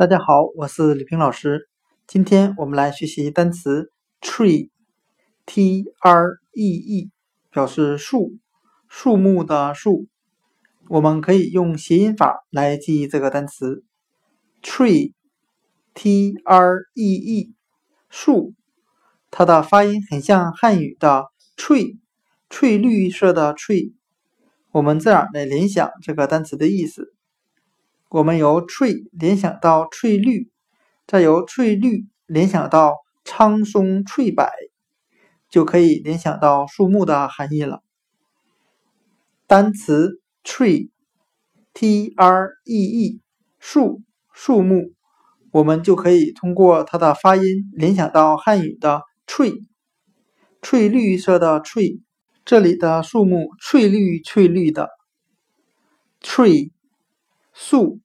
大家好，我是李平老师。今天我们来学习单词 tree，t r e e，表示树，树木的树。我们可以用谐音法来记忆这个单词 tree，t r e e，树。它的发音很像汉语的翠，翠绿色的翠。我们这样来联想这个单词的意思。我们由翠联想到翠绿，再由翠绿联想到苍松翠柏，就可以联想到树木的含义了。单词 tree，t r e e，树，树木，我们就可以通过它的发音联想到汉语的翠，翠绿色的翠，这里的树木翠绿翠绿的，tree。树。